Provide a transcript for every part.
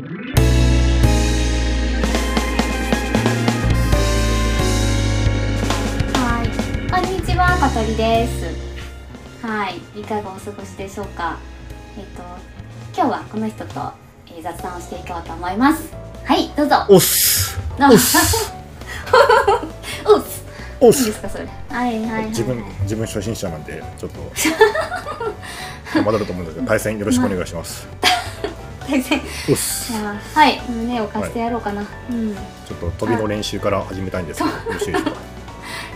はい、こんにちは、かとりです。はい、いかがお過ごしでしょうか。えっ、と、今日はこの人と、えー雑談をしていこうと思います。はい、どうぞ。おっすあおっすおっす。おっすいいですか、それ。はい、はい、はい。自分自分初心者なんでちょっとまだだと思うんですけど対戦よろしくお願いします 対戦。はい、胸を貸してやろうかな。うん。いちょっと飛びの練習から始めたいんですけどよろしいですか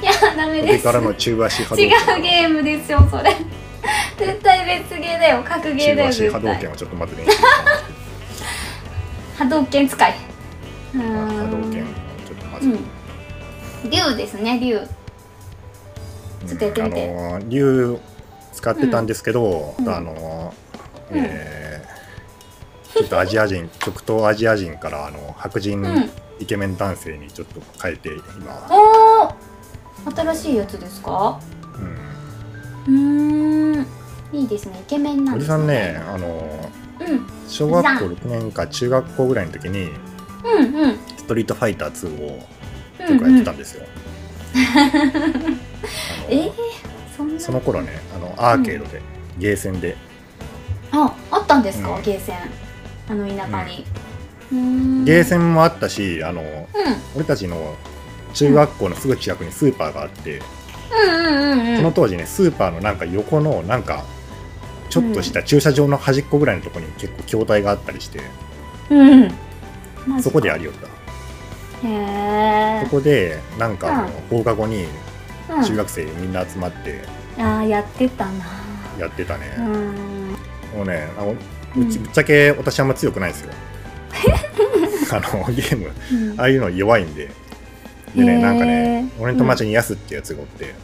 や、ダメです。からの中足波動違拳うゲームですよ、それ。絶対別ゲーだよ、格ゲーだよ、中足波動拳。をちょっとまず練習波動拳使い。波動拳をちょっとまず、うん。竜ですね、竜。ちょっとやってみてあのー竜使ってたんですけど、うんあのーえーちょっとアジア人極東アジア人からあの白人うんイケメン男性にちょっと変えて今、おお。新しいやつですか？うんうーん。いいですね、イケメンなんおじですさんね、あのうん。小学校6年か中学校ぐらいの時にうんうん。ストリートファイター2をうん結構やってたんですよ。あのえー、そんな。その頃ねあのアーケードで、ゲーセンであ、あったんですか、うんゲーセン。あの田舎に。うーん。ゲーン。センもあったしあのうん。俺たちの中学校のすぐ近くにスーパーがあって。その当時ねスーパーのなんか横のなんかちょっとした駐車場の端っこぐらいのところに結構筐体があったりしてうん。そこでやりよったへえそ。こでなんか放課後にうん中学生みんな集まってああ、やってたな。やってたね、うん。もうねあのうんうちぶっちゃけ私あんま強くないんですよ。あのゲーム。うん。ああいうの弱いんで。でねなんかね俺の友達にヤスってやつがおって、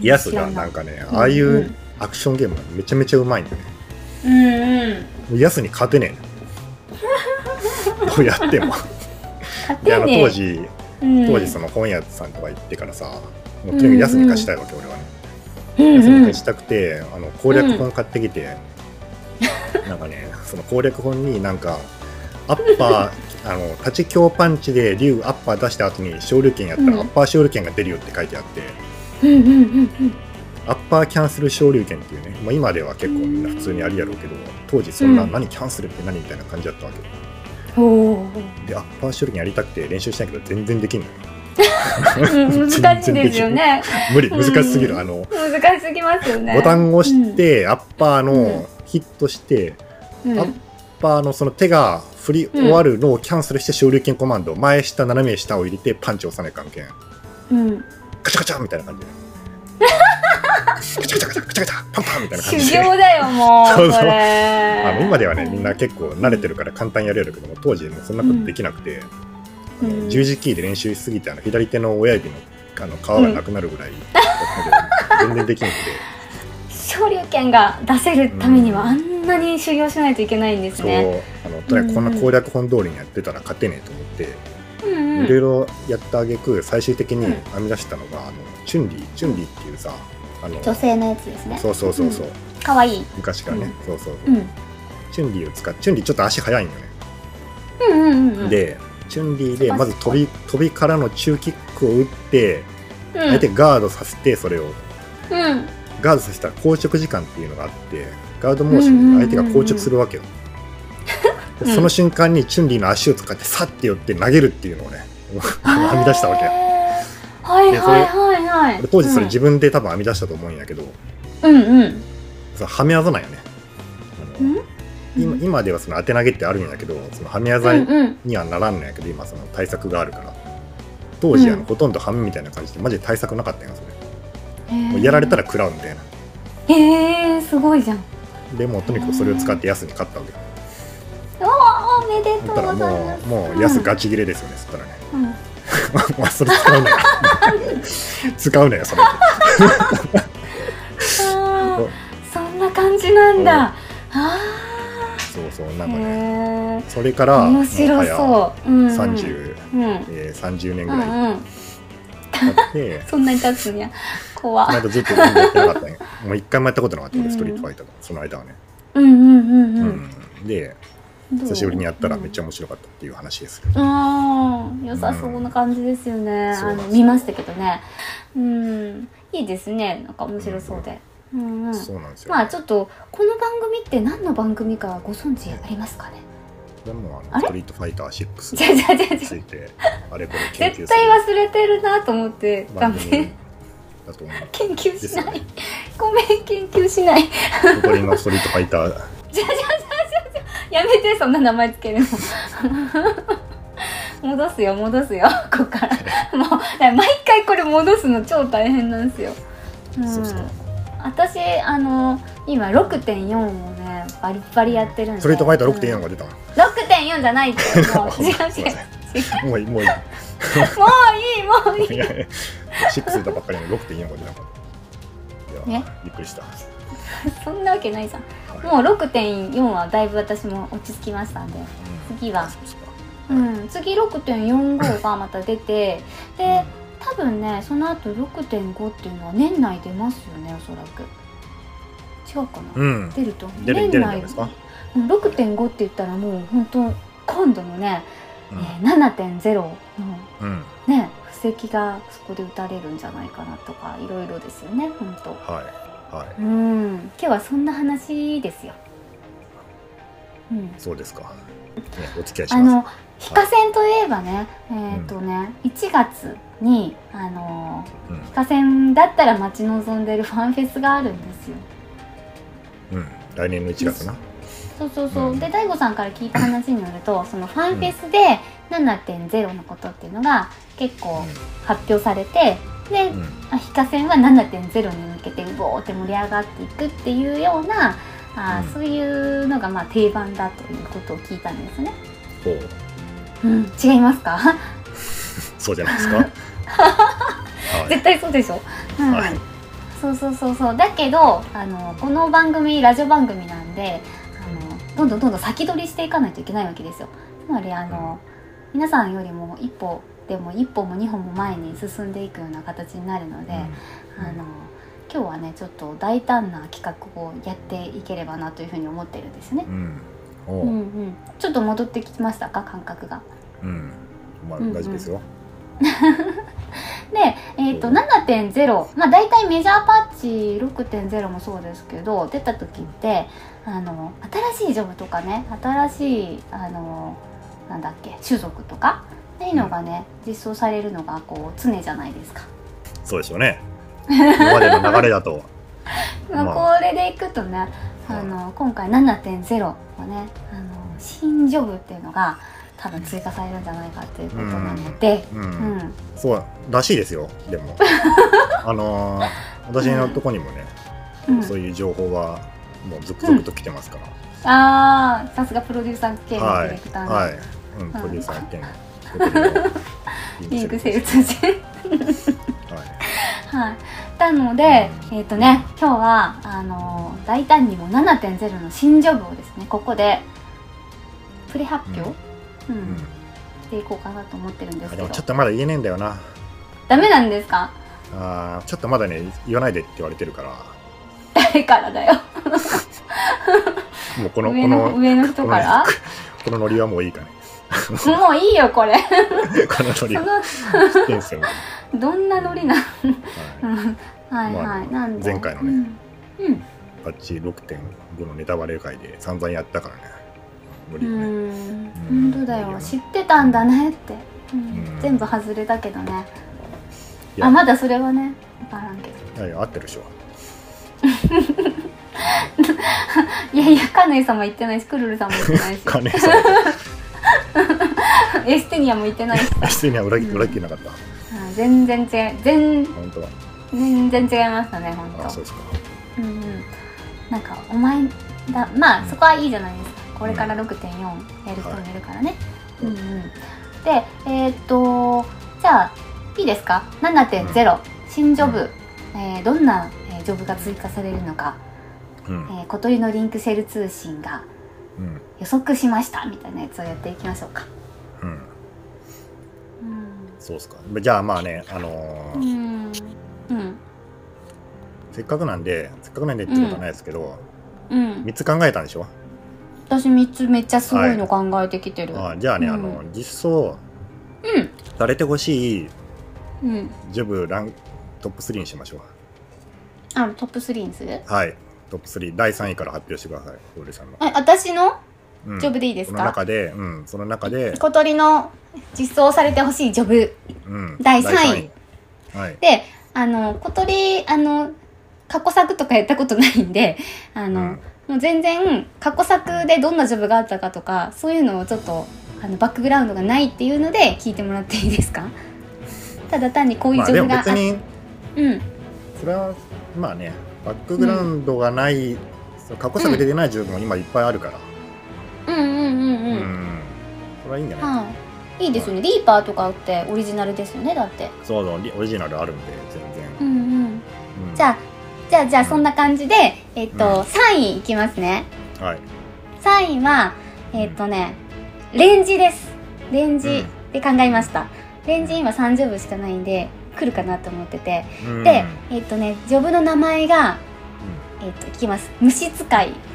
ヤスがな。んかねああいうんううん。アクションゲームがめちゃめちゃうまいんだよ。ねうんうん。ヤスに勝てねえ。のどうやっても。であの当時当時その、の本屋さんとか行ってからさもうとにかくヤスに勝ちたいわけ、俺はね。うんヤスにうん勝ちたくてあの攻略本買ってきて、なんかねその攻略本になんかアッパーあの立ち強パンチで竜アッパー出した後に昇竜拳やったうん。らアッパー昇竜拳が出るよって書いてあって、うんうんうんアッパーキャンセル昇竜拳っていうね、まあ、今では結構みんな普通にありやろうけど当時そんなうん。何キャンセルって何みたいな感じだったわけ。うん。でアッパー昇竜拳やりたくて練習したけど全然できんのよ。うん難しいですよね。無理難しすぎる。あの難しすぎますよね。ボタンを押して、アッパーうん。のヒットして、うん、アッパーのその手が振り終わるのをキャンセルして昇竜拳コマンド前下斜め下を入れてパンチを押さない関係うん、カチャカチャみたいな感じで。カチャカチャカチャカチャカチャパンパンみたいな感修じで行だよもうそうそうあの今ではねみんな結構慣れてるから簡単にやれるけども当時もうそんなことできなくて、うん十字キーで練習しすぎてあの左手の親指のあの皮がなくなるぐらいだったので、全然できなくて昇竜拳が出せるためにはあんなに修行しないといけないんですそう。ね。あのとにかくこんな攻略本通りにやってたら勝てねえと思って、うんうん。いろいろやったあげく最終的にうん。編み出したのが、あのチュンリーチュンリーっていうさあの女性のやつですね。そうそうそうそう、可愛いい。昔からね、そうそうう。ん。チュンリーを使ってチュンリーちょっと足速いんよね、うんうんうんうん。でチュンリーでまず飛び飛びからの中キックを打ってうん、相手ガードさせてそれを。うん。ガードさせたら硬直時間っていうのがあってガードモーションで相手が硬直するわけよ、でうん。その瞬間にチュンリーの足を使ってさって寄って投げるっていうのをね編み出したわけへーはいはいはいはい。俺当時それ自分で多分編み出したと思うんやけど、うんうん。そのはめ技なんよね。今今ではその当て投げってあるんやけどそのはめ技。にはならんのやけど今その対策があるから。当時あうん。のほとんどはめみたいな感じでマジで対策なかったんやそれもうやられたら食らうみたいなへえすごいじゃん。でもうとにかくそれを使ってヤスに勝ったわけおーおめでとうございもます。うもうヤスガチ切れですよねそしたらねうん。まあそれ使うなよ使うなよそれあーそんな感じなんだ。あそうそうなあ。んかね。それから面白そう。うんうん。30、うん。えー、30年ぐらいうんうん。そんなに経つんや。怖。この間ずっと全然やってなかったんや。もう一回もやったことなかった俺ストリートファイターがその間はね、うんうんうんう。うん。んでどう？久しぶりにやったらめっちゃうん面白かったっていう話です。うん良さそうな感じですよね、あの見ましたけどね。うん。いいですね。なんか面白そうで、うんうん。そうなんですよ。まあちょっとこの番組って何の番組かご存知ありますかね？でもあのストリートファイター6じゃじゃじゃについてあれこれ研究する。絶対忘れてるなと思ってダ番組メだと思う。研究しない、ね。ごめん研究しない。残りのストリートファイター。じゃじゃじゃじゃじゃやめてそんな名前つけるの。戻すよ戻すよ。ここから。もう毎回これ戻すの超大変なんですよ、うん、そうそう私あの今6.4をねバリバリやってるんで。ストリートファイターうん6.4が出た。の。6.4じゃないって。もう違う違う。違うもういいもういい。もういいもういい。いやいや6出たばっかりの6.4が出たから。いやね。びっくりした。そんなわけないじゃん。はい。もう6.4はだいぶ私も落ち着きましたんで。うん。次は。うですか。うん、次6.45がまた出てで多分ねその後6.5っていうのは年内出ますよねおそらく。違うかな、うん。出ると。出る出るんですか？うん6.5って言ったらもう本当今度のね、うんえー7.0のうん。ね布石がそこで打たれるんじゃないかなとかいろいろですよね本当はい。はい。うん今日はそんな話ですようんそうですか。ね、お付き合いします。あの非化線といえばね、えっ、とね、1月にあのうん非化線だったら待ち望んでるファンフェスがあるんですよ。うん。来年の1月な。そうそうそう。うんで大悟さんから聞いた話によると、そのファンフェスで7.0のことっていうのが結構発表されて、で、うん。うん。あ非化線は7.0に向けてうおーって盛り上がっていくっていうような。あーうんそういうのがまあ定番だということを聞いたんですね。ほう。うん、違いますか？そうじゃないですか？はい。絶対そうでしょ、うんはいそうそうそうそうだけどあのこの番組ラジオ番組なんでどんどんどんどん先取りしていかないといけないわけですよつまりあの、皆さんよりも一歩でも一歩も二歩も前に進んでいくような形になるので、あの今日はねちょっと大胆な企画をやっていければなというふうに思ってるんですねう、ん。おうんう。うん、ちょっと戻ってきましたか？感覚がうん。まあうんうん大丈夫ですよ。で、えー、と7.0、まあ、大体メジャーパッチ6.0もそうですけど出た時ってあの新しいジョブとかね新しいあのなんだっけ種族とかっていうのがね、実装されるのがこう常じゃないですか。そうでしょうね。今までの流れだと。まあ、まこれでいくとねあの今回7.0はねあの新ジョブっていうのが多分追加されるんじゃないかっていうことなので、う。うんんそうらしいですよ。でも。あのー私のとこにもね、うんそういう情報はもう続々と来てますから。ああさすがプロデューサー系のデはいィレクター。の、はい。うん。プロデューサー兼リンクセル通信はい。はい。なので、えっ、とね、今日は、あのー大胆にも7.0の新ジョブをですね、ここで、プレ発表、うんうん。していこうかなと思ってるんですけどあでもちょっ、とまだ言えねえんだよな。ダメなんですか？あーちょっとまだね言わないでって言われてるから誰からだよ。もうこの上このの上の人から？このノリはもういいかねもういいよ、これ。このノリ知ってんすよ、は どんなノリなはいまあはい。なんで？前回のねうん。うんパッチ6.5のネタバレ会で散々やったからねノうリをねん。うん。本当だよ。知ってたんだねって、うん。うん。全部外れたけどね。あまだそれはね分からんけど。いや合ってるでしょ いやいやカネイさんも言ってないしクルルさんも言ってないし。カネさ エステニアも言ってないし。さん普には裏切裏切らなかった。うん全然違う。全本当は全然違いましたね本当。あそうですか。うんうん。なんかお前だまあそこはいいじゃないですかこれから6.4やる人もいるからね、うん。うんでえーっとじゃあいいですか？7.0、新ジョブ、えーどんな、えージョブが追加されるのか、うん。えー小鳥のリンクセル通信がうん。予測しました。みたいなやつをやっていきましょうか。うん。うん。そうですか。じゃあまあねあのーうん。うん。せっかくなんでせっかくなんでってことはないですけど、うん。3つ考えたんでしょ？私3つめっちゃすごいの考えてきてる、あじゃあね、うん。あの実装うん。されてほしいうんジョブラントップ3にしましょう。あトップ3にする？はい。トップ3第3位から発表してくださいホーレさんの、あ私の？うん。ジョブでいいですそのか、中でうん。その中で、小鳥の実装されてほしいジョブ。うん、第三位。第位。はい。であの小鳥あの過去作とかやったことないんであの、うん全然過去作でどんなジョブがあったかとかそういうのをちょっとあのバックグラウンドがないっていうので聞いてもらっていいですか？ただ単にこういうまあでジョブがあっも別にうん。それはまあねバックグラウンドがない、その過去作出てないジョブも今いっぱいあるから。うんうんうんうん、うん。それはいいんじゃない、はいいいですよね。リーパーとかってオリジナルですよねだって。そうそうリオリジナルあるんで全然、うんうん。うん。じゃあじゃあじゃあそんな感じでえっと、うん。3位いきますね。はい。3位はえっ、とねレンジです。レンジで考えました、レンジ今30部しかないんで来るかなと思ってて、うん。でえっ、とねジョブの名前がえっ、といきます。虫使い。うん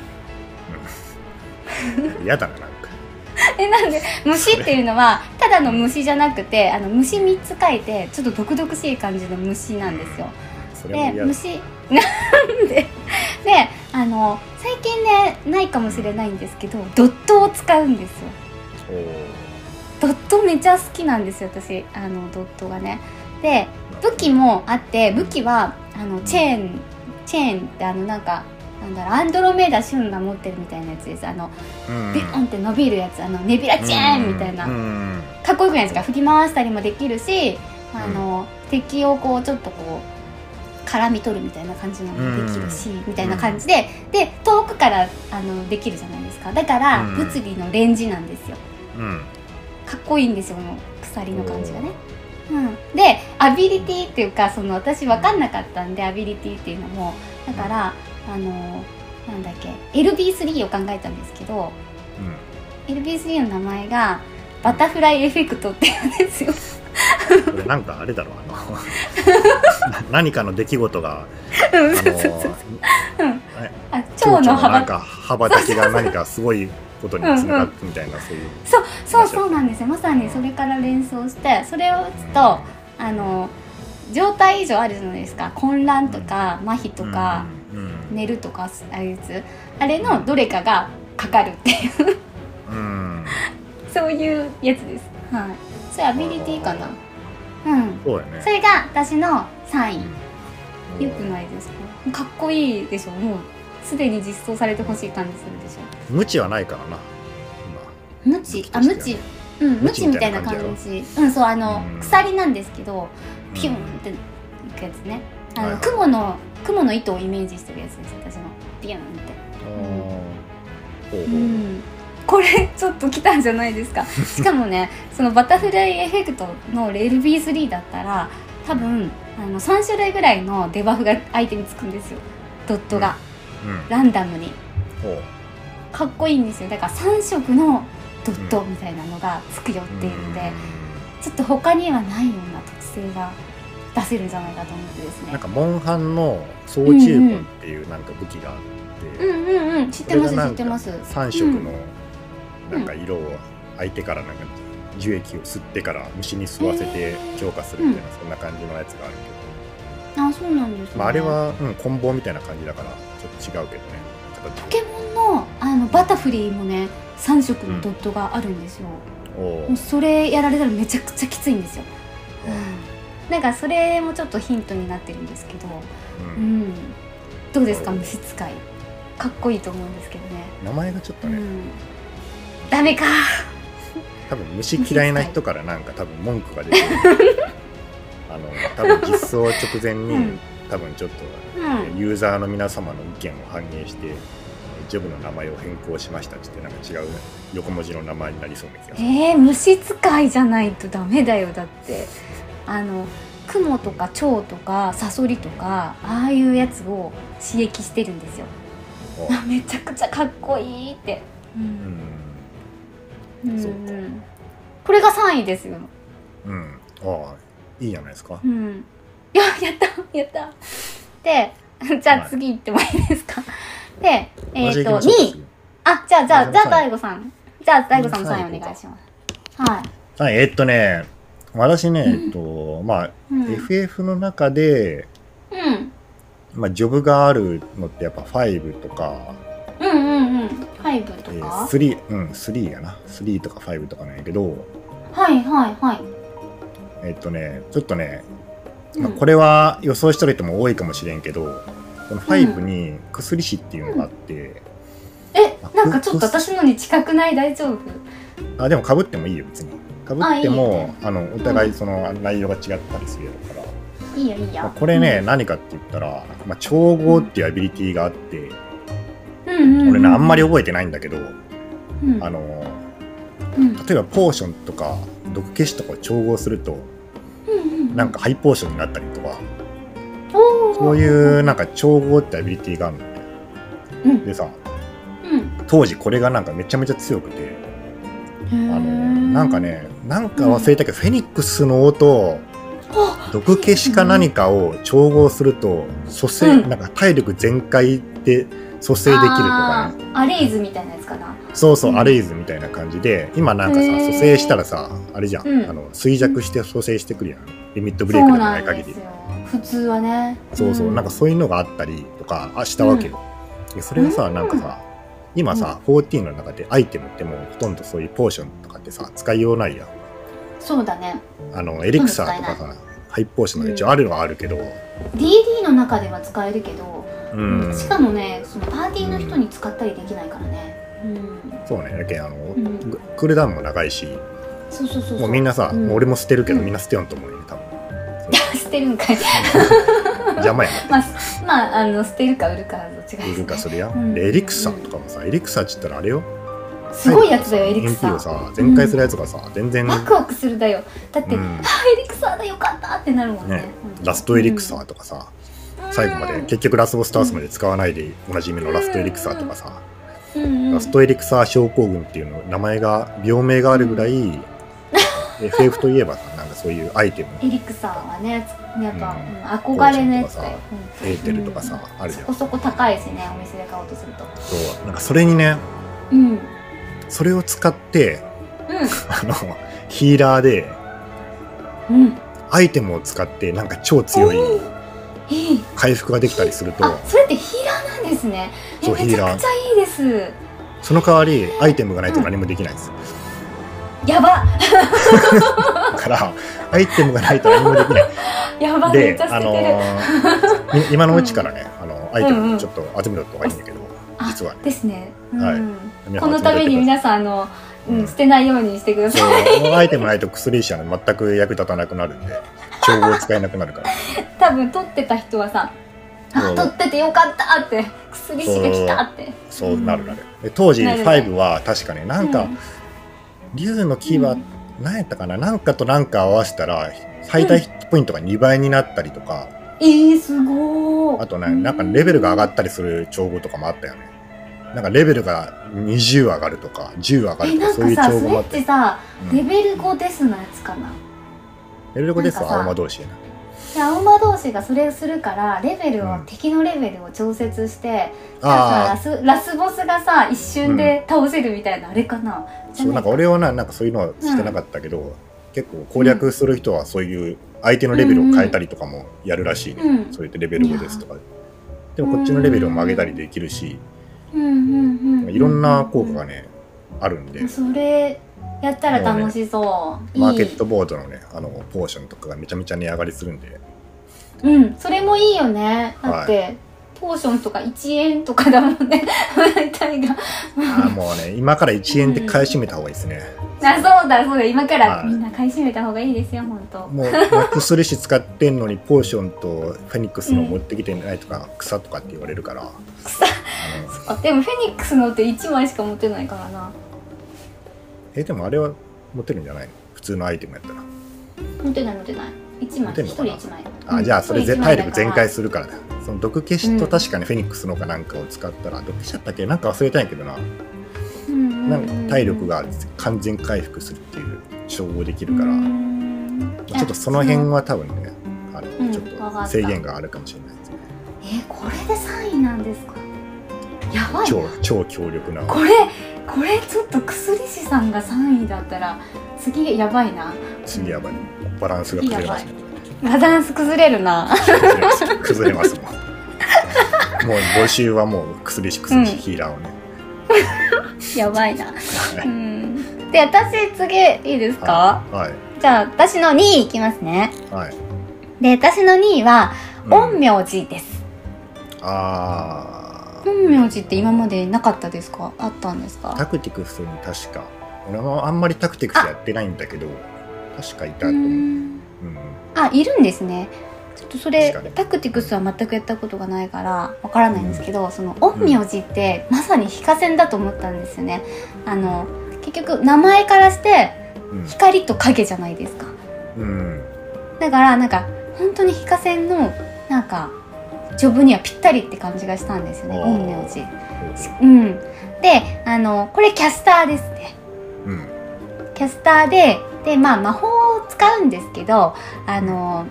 嫌だななんか。えなんで虫っていうのはただの虫じゃなくてあの虫3つ書いてちょっと毒々しい感じの虫なんですよで虫。なんで。であの最近ねないかもしれないんですけどドットを使うんですよ。ドットめちゃ好きなんですよ私。あのドットがね。で武器もあって武器はあのチェーンチェーンってあのなんかなんだろうアンドロメーダ旬が持ってるみたいなやつです。あのうんビヨンって伸びるやつ。あのネビュラチェーンみたいな。うんかっこよくないですか？振り回したりもできるしあの、敵をこうちょっとこう絡み取るみたいな感じのもできるし、みたいな感じでで遠くからあのできるじゃないですか。だから、うん。物理のレンジなんですよ。うん。かっこいいんですよこの鎖の感じがね。うん、でアビリティっていうかその私分かんなかったんでアビリティっていうのもだからあのなんだっけ LB3 を考えたんですけど LB3 の名前がバタフライエフェクトっていうんですよ。なんかあれだろうあの 何かの出来事があ蝶の幅。のなんか羽ばたきが何かすごいことにつながってみたいなそういう。そうそうそうなんですよ。まさにそれから連想してそれを打つとあの状態異常あるじゃないですか。混乱とか麻痺とか、うんうん。寝るとかああいうやつ。あれのどれかがかかるっていう。うん。そういうやつです。はい。それアビリティかなうん。そうだよね。それが私の3位うん。よくないですか？かっこいいでしょ。もうすでに実装されてほしい感じするでしょ。無知はないからな。無知？あ無知。うん無知みたいな感じうんそうあのうん。鎖なんですけど今ピュンっていくやつね。あのはいはい。雲の雲の糸をイメージしてるやつです私の。ピュンって。ほうほう。うんこれちょっと来たんじゃないですか。しかもねそのバタフライエフェクトの LB3 だったら多分あの3種類ぐらいのデバフが相手につくんですよ。ドットが、うん。ランダムに。かっこいいんですよ。だから3色のドットみたいなのがつくよっていうので、ちょっと他にはないような特性が出せるんじゃないかと思ってですね。なんかモンハンの総中魂っていうなんか武器があって、うんうんうん。知ってます知ってます。3色のなんか色を相手からなんか樹液を吸ってから虫に吸わせて強化するみたいな、そんな感じのやつがあるけあそうなんですね、ど、まあ、あれは、うん、棍棒みたいな感じだからちょっと違うけどね。形ポケモンのあのバタフリーもね3色のドットがあるんですよ、うそれやられたらめちゃくちゃきついんですよ、う。ん、なんかそれもちょっとヒントになってるんですけど、ううん。ん、どうですか？う。ん虫使い。かっこいいと思うんですけどね、名前がちょっとね、うん、ダメか。多分虫嫌いな人からなんか多分文句が出てる。あの多分実装直前に、うん。多分ちょっとうん。ユーザーの皆様の意見を反映してジョブの名前を変更しましたってなんか違う横文字の名前になりそうな気がする。えー、虫使いじゃないとダメだよだって。あの雲とか蝶とかサソリとかああいうやつを刺激してるんですよ。めちゃくちゃかっこいいって、ううん。うんそうかこれが3位ですよ、うん。ああいいじゃないですか。うん、いややったやった。でじゃあ次行ってもいいですか。でえっ、と2同じ行きましょう位あじゃあじゃあじゃあ大大悟さん。じゃあ大悟さんのサインお願いします。はい。はいえっとね私ねえっとまあ、うん。FF の中で、うん。まあ、ジョブがあるのってやっぱ5とか、うんうんうん。5とえーか、3うん3やな。3とか5とかなんやけど。はいはいはい。えっとねちょっとね、まあ、うんこれは予想してる人も多いかもしれんけどこの5に薬師っていうのがあって、えなんかちょっと私のに近くない？大丈夫？あでもかぶってもいいよ別に。かぶってもねあのお互いその内容が違ったりするやろから、いいよいいよ。まあ、これね、うん。何かって言ったら、まあ、調合っていうアビリティがあって、うんうんうん俺ねあんまり覚えてないんだけど、うん。あのうん。例えばポーションとか毒消しとかを調合するとうんうんなんかハイポーションになったりとかそういうなんか調合ってアビリティがあるの。ねうん。でさうん。当時これがなんかめちゃめちゃ強くてああのなんかねなんか忘れたけど、フェニックスの音と毒消しか何かを調合すると蘇生、うん。なんか体力全開で蘇生できるとかね。アレイズみたいなやつかな。そうそう、うん。アレイズみたいな感じで今なんかさ蘇生したらさあれじゃん、うん。あの衰弱して蘇生してくるやん。リミットブレイクでもなないん限り普通はね。そうそう、なんかそういうのがあったりとかあしたわけよ、でそれがさ、うん。なんかさ今さ、14の中でアイテムってもうほとんどそういうポーションとかってさ使いようないやん。そうだね。あのエリクサーとか使さハイポーションが一応あるのはあるけど、DD の中では使えるけど、うん。しかもねそのパーティーの人に使ったりできないからね。うん。そうね。だけどあの、ん。グクールダウンも長いしそうそうそうもうみんなさ、うん。俺も捨てるけどうん。みんな捨てよんと思うよ多分。捨てるんかい。邪魔や まあまああの捨てるか売るかどっちがい売るかするや。ん、うん。でエリクサーとかもさエリクサーっつったらあれよ。すごいやつだよエリクサ。MP をーさ全開するやつがさ、全然、ワクワクするだよ。だって、うん。あエリクサーだよかったってなるもんね。ね。ラストエリクサーとかさ、最後まで結局ラスボス倒すまで使わないでおなじみのラストエリクサーとかさ、ラストエリクサー症候群っていうの名前が病名があるぐらい、FF といえばさなんかそういうアイテム。エリクサーはねやっぱ、憧れのやつだよエーテルとかさ、あるじゃん。そこそこ高いしねお店で買おうとすると。そうなんかそれにねうん。それを使ってう あのヒーラーでんうん。アイテムを使ってなんか超強い回復ができたりすると。あそれってヒーラーなんですね。えそうめちゃくちゃいいです。その代わりアイテムがないと何もできないです、やば。だ からアイテムがないと何もできない。やばめでっちゃ捨あのーい今のうちからね、あのアイテうんうん。ムちょっと集めた方がいいんだけど、あ実はね。ですね、うん。はい。このために皆さんあの、うんうん捨てないようにしてくださそいうもうアイテムないと薬医者の全く役立たなくなるんで調合使えなくなるから。多分取ってた人はさあ取っててよかったって薬師が来たって。そうなるなる。で当時なるね。5は確かねなんか、うん。竜の木はうん。何やったかな？なんかとなんか合わせたら最大ヒットポイントが2倍になったりとか、えー、すごー。あとねなんかレベルが上がったりする調合とかもあったよねなんかレベルが20上がるとか10上がるとかそういう調合もあって。てさ、うん。レベル5ですのやつかな？レベル5ですなんかさわ青魔同士やな。で青馬同士がそれをするからレベルを、うん敵のレベルを調節してラあスラスボスがさ一瞬で倒せるみたいな、あれかな？あそうなんか俺はななんかそういうのはしてなかったけど、結構攻略する人はそういう相手のレベルを変えたりとかもやるらしいね、うん。そうやってレベル5ですとか。でもこっちのレベルを上げたりできるし、うんうんうんいろんな効果がねあるんで、それやったら楽しそう、マーケッいいトボードのねあのポーションとかがめちゃめちゃ値上がりするんで。うん。それもいいよね。だって、ポーションとか1円とかだもんね。大体が。あーもうね今から1円で買い占めた方がいいですね、あそうだそうだ。今からはい。みんな買い占めた方がいいですよ本当もうマックスレシ使ってんのにポーションとフェニックスの持ってきてないとか、草とかって言われるから。草あでもフェニックスのって1枚しか持ってないからな。えでもあれは持てるんじゃないの？普通のアイテムやったら。持ってない持ってない。1枚。1持てんのかな？人1枚。あじゃあそれ体力全開するからだ。その毒消しと確かにフェニックスのかなんかを使ったら、毒消しだったっけ？なんか忘れたんやけどな,、なんか体力が完全回復するっていう称号できるから、ちょっとその辺は多分ねあの、うん。ちょっと制限があるかもしれないですね。えこれで3位なんですか？やばい。超超強力な。これこれちょっと薬師さんが3位だったら次やばいな。次やばい。バランスが崩れますね。バランス崩れるな。崩れます。もんもう募集はもう薬師薬師ヒーラーをね、やばいな。はうん。で私次いいですか、い。はい。じゃあ私の2位いきますね。はい。で私の2位はうん。陰陽師です、あ陰陽師って今までなかったですか？あったんですか？ータクティクスに確か。俺もあんまりタクティクスやってないんだけど確かいたとう思う、うん。ん。あいるんですね。ちょっとそれタクティクスは全くやったことがないからわからないんですけど、その陰陽師ってまさに非化線だと思ったんですよね。あの結局名前からしてうん。光と影じゃないですか。うん。だからなんか本当に非化線のなんかジョブにはぴったりって感じがしたんですよね陰陽師。うん。であのこれキャスターですねうん。キャスターででまあ魔法を使うんですけどあの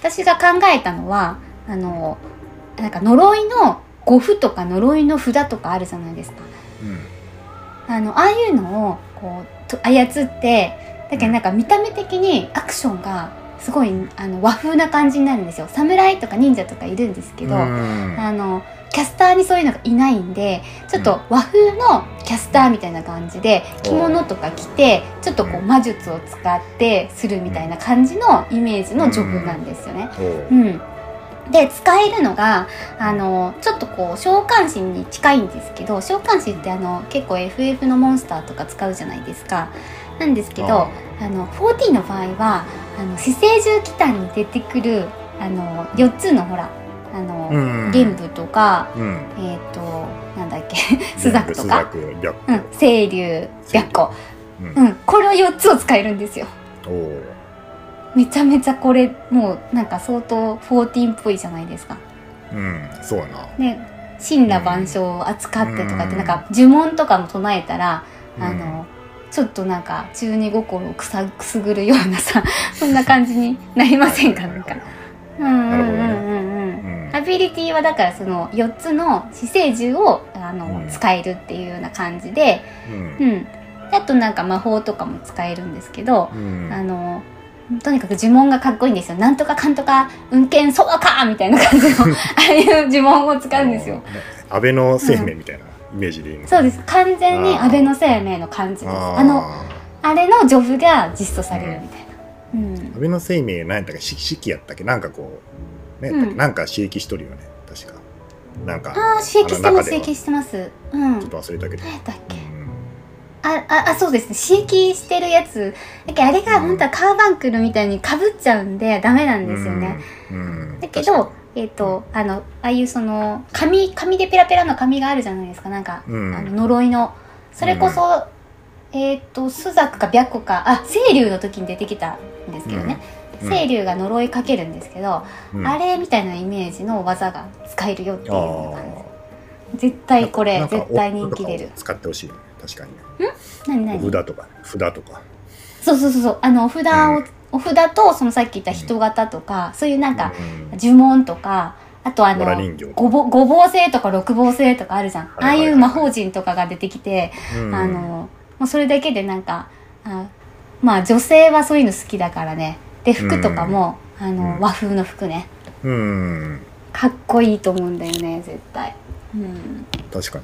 私が考えたのはあのなんか呪いの護符とか呪いの札とかあるじゃないですか。うん。あのああいうのをこうと操ってだけどなんか見た目的にアクションがすごいあの和風な感じになるんですよ。侍とか忍者とかいるんですけど、うん。あのキャスターにそういうのがいないんでちょっと和風のキャスターみたいな感じで着物とか着てちょっとこううん。魔術を使ってするみたいな感じのイメージのジョブなんですよね。おう。うん。で使えるのがあのちょっとこう召喚師に近いんですけど召喚師ってあの結構 FF のモンスターとか使うじゃないですか。なんですけどああの14の場合はあの死生獣祈祷に出てくるあの4つのほらあの、うん。玄武とかうん。えっ、となんだっけスザクとか、うん、清流白虎、うん。うん、これを4つを使えるんですよ。めちゃめちゃこれもうなんか相当14っぽいじゃないですか。うんそうやな。ね神羅万象を扱ってとかってうん。なんか呪文とかも唱えたら、うん。あのちょっとなんか中二心をくさくすぐるようなさ そんな感じになりませんかなんか。うんうんうんうん。アビリティはだからその4つの死生獣をあの、うん。使えるっていうような感じで、うん。うん、あとなんか魔法とかも使えるんですけど、うん。あのとにかく呪文がかっこいいんですよ。なんとかかんとか運転そばかみたいな感じの ああいう呪文を使うんですよ。安倍の生命みたいなイメージでいいのそうです。完全に安倍の生命の感じです。ああのあれのジョブが実装されるみたいな。うん。安倍の生命何やったっけし式やったっけ？なんかこうね、うん。なんか刺激しとるよね。確か。なんかああ刺激してます刺激してます。うん。ちょっと忘れたけど、何やったっけ？うん。あ、あ、あ、そうですね。刺激してるやつ。だけどあれが本当はカーバンクルみたいに被っちゃうんでダメなんですよね。うん、うん。だけど、えっ、と、あの、ああいうその、紙、紙でペラペラの紙があるじゃないですか。なんか、うん。あの呪いの。それこそ、えっ、と、スザクか白虎か、あ、清流の時に出てきたんですけどね。うん。清流が呪いかけるんですけど、うん。あれみたいなイメージの技が使えるよっていう感じ。絶対これ、絶対人気出る。使ってほしい。確かに。ね何何？お札とかね。札とか。そうそうそうそう。あのお札を、うんお札とそのさっき言った人型とか、そういうなんかうん。呪文とかあとあのわら人形。ごぼごぼう星とか六芒星とかあるじゃん、ああいう魔法陣とかが出てきて、うん。あのもうそれだけでなんかあまあ女性はそういうの好きだからね。で服とかも、あのうん。和風の服ね。うん。かっこいいと思うんだよね絶対。うん。確か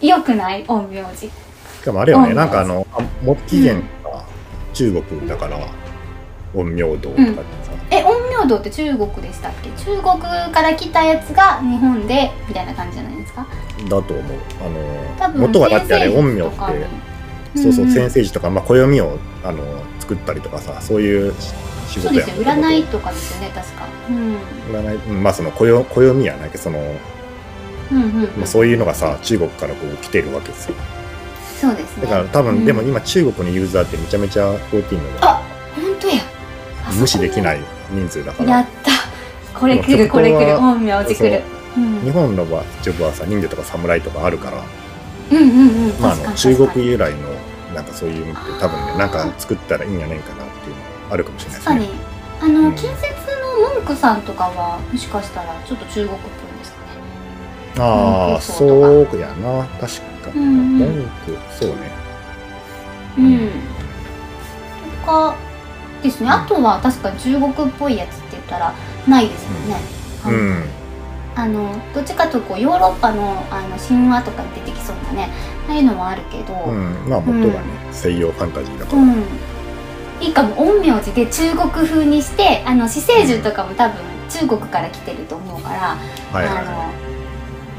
に。よくない？陰陽師。しかもあれよねうんなんかあのあも起源が中国だから陰陽道とかってさ、え陰陽道って中国でしたっけ？中国から来たやつが日本でみたいな感じじゃないですか？だと思う。あ多分の元はだってあれ陰陽ってそうそう、んん先生児とか、まあ、暦をあの作ったりとかさそういう仕そう事やですよ。占いとかですよね確か。うん。占いうんまあその暦暦やないけどその、うんうん、うん。まあ、そういうのがさ中国からこう来てるわけですよ。そうですね。だから多分、うん。でも今中国のユーザーってめちゃめちゃ14のあ本当やあ無視できないい人数だから。やった。これ来るこれ来る。そこは陰陽師来るう。ん。日本の場ジョブはさ忍者とか侍とかあるから、うんうんうん。まあ、あの中国由来のなんかそういうのって多分ねなんか作ったらいいんやねんかなっていうのあるかもしれないですね。に。あの、うん。近接の文句さんとかはもしかしたらちょっと中国っぽいんですかね。ああ、そうやな。確かに。うんうん。文句、そうね。うん。とかですね。あとは確かに中国っぽいやつって言ったらないですもんね、あのうん。あのどっちかというとこうヨーロッパのあの神話とかに出てきそうなねああいうのもあるけど、うん。まあ、元がね、西洋ファンタジーだから。うん。いいかも陰陽師で中国風にしてあの死生獣とかも多分中国から来てると思うから、はいはいはあの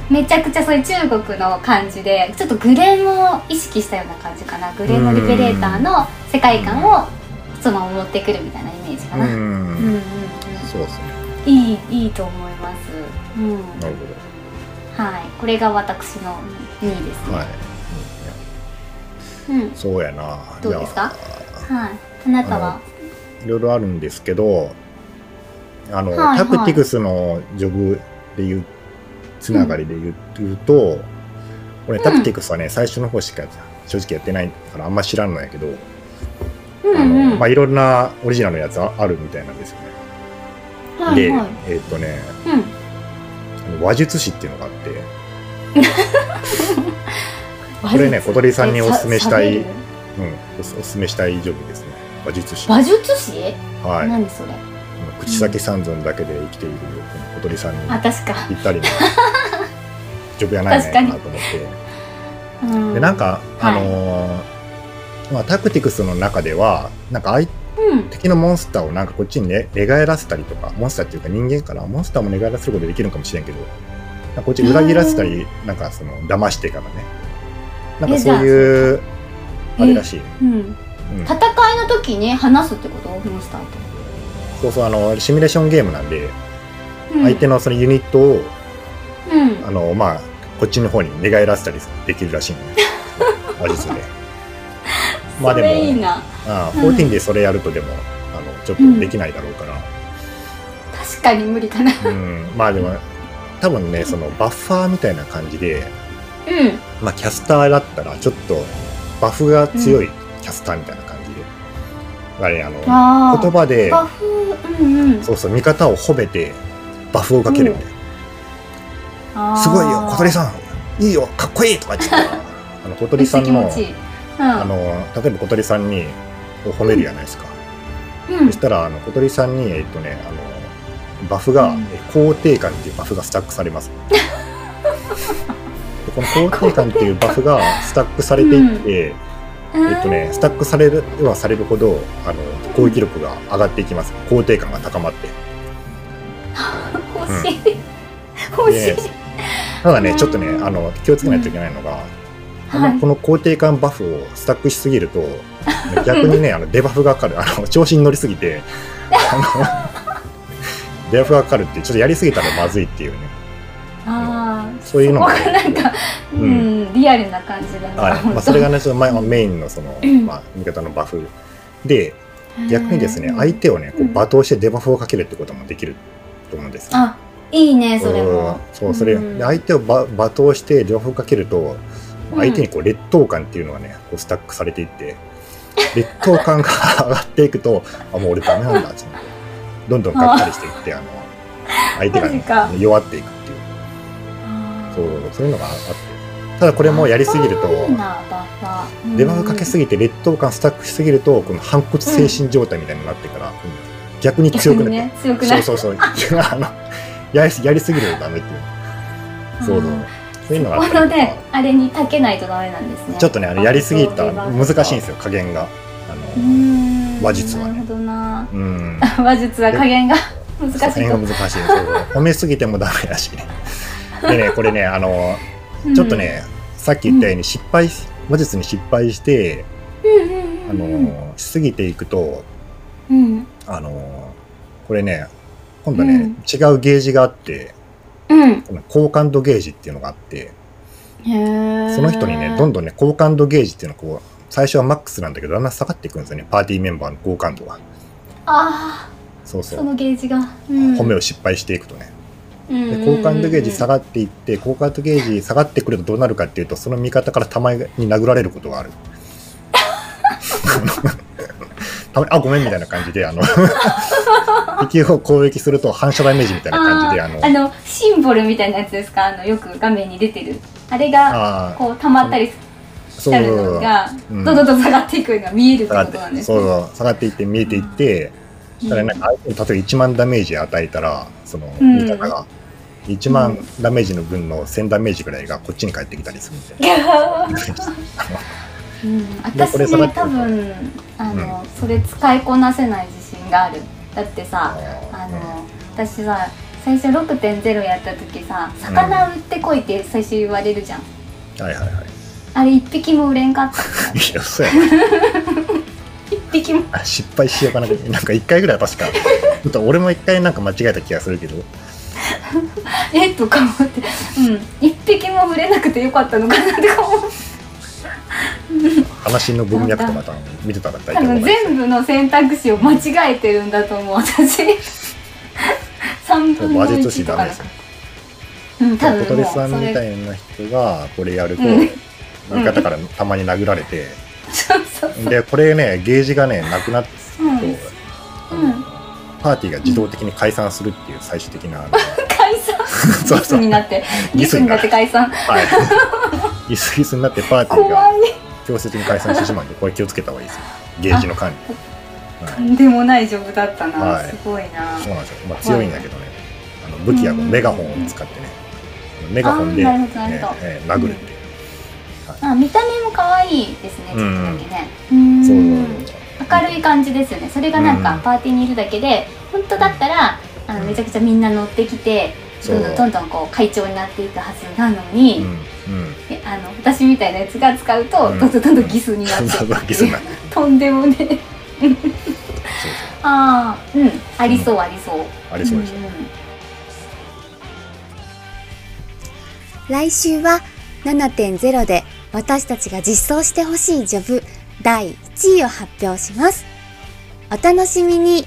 めちゃくちゃそういう中国の感じでちょっとグレーンを意識したような感じかな。グレーのリベレーターの世界観をそのまま持ってくるみたいなイメージかい。な、ううん、うんうんん。そうですね。いいいいと思います、うん、なるはいこれが私の2位ですほど。ね、はい。うんそうやな。どうですか？はいあなたは、いろいろあるんですけど、あの、はいはいタクティクスのジョブで言う、つながりで言うと、俺、タクティクスはね、最初の方しか正直やってないからあんま知らんのやけど、うんあのうんまあ、いろんなオリジナルのやつああるみたいなんですよね。で、はいはいえーっとね、うん話術師っていうのがあって、これね小鳥さんにおすすめしたいうん、おすおすすめしたいジョブですね。話術師。話術師、はい。何それ口先三寸だけで生きている小鳥さんにぴったりなジョブやないのかなと思って。うん、で、なんか、あはいのーまあ、タクティクスの中では、なんか相うん敵のモンスターをなんかこっちにね寝返らせたりとか、モンスターっていうか人間かな、モンスターも寝返らせることできるんかもしれんけど、こっち裏切らせたり、なんかその騙してからね。なんかそういう、えあれらしい。うん、うん戦いの時に話すってこと？モンスターと、そうそう、あの、シミュレーションゲームなんで、うん、相手のそのユニットを、うんあの、まあ、こっちの方に寝返らせたりできるらしいのね。話術で。まあでも、いいな。ああうん。14でそれやるとでも、あの、ちょっとできないだろうから。確かに無理かな。うん、まあでも、多分ね、そのバッファーみたいな感じで、うん。まあキャスターだったら、ちょっとバフが強いキャスターみたいな感じで。あれ、あの、あー。言葉で、バフうんうん。そうそう、味方を褒めて、バフをかけるみたいな。あー。すごいよ、小鳥さん。いいよ、かっこいいとか言ってあの小鳥さんのあの、例えば小鳥さんにこう褒めるじゃないですか。うん。そしたら、あの小鳥さんに、えっとね、あの、バフが、うん。え肯定感っていうバフがスタックされます。でこの肯定感っていうバフがスタックされていって、えっとね、スタックされるはされるほど、あの、攻撃力が上がっていきます。肯定感が高まって。欲しい、欲しい、でただね、うん。ちょっとね、あの、気をつけないといけないのが、あはい。のこの肯定感バフをスタックしすぎると、逆にね、あのデバフがかかる、あの調子に乗りすぎて、あの デバフがかかるって、ちょっとやりすぎたらまずいっていうね、ああそういうのがなんか、ううんん、リアルな感じだな、はいまあ、それがね、ちょっとまあメインのその、うん。まあ、味方のバフ。で、逆にですね、相手をね、こううん。罵倒してデバフをかけるってこともできると思うんですよ。あいいねそれうん。もそう、それ、うん。で相手をば罵倒してデバフをかけると、相手にこう劣等感っていうのがね、こうスタックされていって、劣等感が 上がっていくと、あ、もう俺ダメなんだって、どんどんがっかりしていって、あの、相手が、ね弱っていくっていう、そう、そういうのがあって。ただこれもやりすぎると、いいなバッファーデバフかけすぎて劣等感スタックしすぎると、この反骨精神状態みたいになってから、逆に強くなって、そうそうそう、あのやりすやりすぎるとダメっていう。そうそう。そういうのがあこったりとか。のね。あれにかけないとダメなんですね。ちょっとね、あのやりすぎた難しいんですよ、加減が。あの、ん。話術はね。なるほどな。うん。話術は加減が難しい加減がと難しい。褒めすぎてもダメだし。ね。でね、これね、あの、ちょっとね、さっき言ったように失敗し、話術に失敗して、あの、しすぎていくと、うん。あの、これね、今度ね、違うゲージがあって、うん好感度ゲージっていうのがあって、その人にね、どんどんね、好感度ゲージっていうのをこう、最初はマックスなんだけど、だんだん下がっていくんですよね、パーティーメンバーの好感度が。ああそうそ。そうのゲージが、うん、褒めを失敗していくとね。うんで好感度ゲージ下ががっていって、好感度ゲージ下がってくるとどうなるかっていうと、その味方から弾に殴られることがある。あごめんみたいな感じであの 敵を攻撃すると反射ダメージみたいな感じであのあのシンボルみたいなやつですか？あのよく画面に出てる。あれがあこう溜まったりそうしてるのがうんどんどんどん下がっていくのが見えるってことなんですそうねそう下がっていって見えていって、ただなんか相手に例えば1万ダメージ与えたらそのうん。味方が1万ダメージの分の1000ダメージぐらいがこっちに返ってきたりするみたいな。うん、で私多分あの、それ使いこなせない自信があるだってさあの私さ最初6.0やった時さ「魚売ってこい」って最初言われるじゃん、はいはいはい。あれ一匹も売れんかった いや、そうや 一匹もな。失敗しようかな。なんか一回ぐらい確か。ちょっと俺も一回なんか間違えた気がするけど。えとか思ってうん一匹も売れなくてよかったのかなとか思って話の文脈とか見てたら大多分体全部の選択肢を間違えてるんだと思う私。3分の話術師1とかだかダメですうん多分小鳥さんみたいな人がこれやると、うん。味方からたまに殴られて、でこれねゲージがねなくなってうん。と、うん。パーティーが自動的に解散するっていう最終的な、解散？そうそう。ギスになって。ギスになって。解散。はい。ギスギスになってパーティー怖がい強制的に解散してしまうんでこれ気をつけた方がいいですよ。ゲージの管理、はい、とんでもないジョブだったな、はい。すごいな。そうなんですよ、まあ、強いんだけどね、あの武器はこうメガホンを使ってね、メガホンで、あーなるほどなるほど。えーえー殴るっていう、あ見た目も可愛いですねちょっとだけね。うーそう。ん明るい感じですよね。それがなんかうん。パーティーにいるだけで本当だったらあのめちゃくちゃみんな乗ってきてそう。んどどんどんどんこう会長になっていくはずなのに、うんうん。えあの私みたいなやつが使うと、うん。どんどんどんどんギスになって とんでもねああうん。ありそうありそう、ありそうですよ、んん来週は7.0で私たちが実装してほしいジョブ第1位を発表します。お楽しみに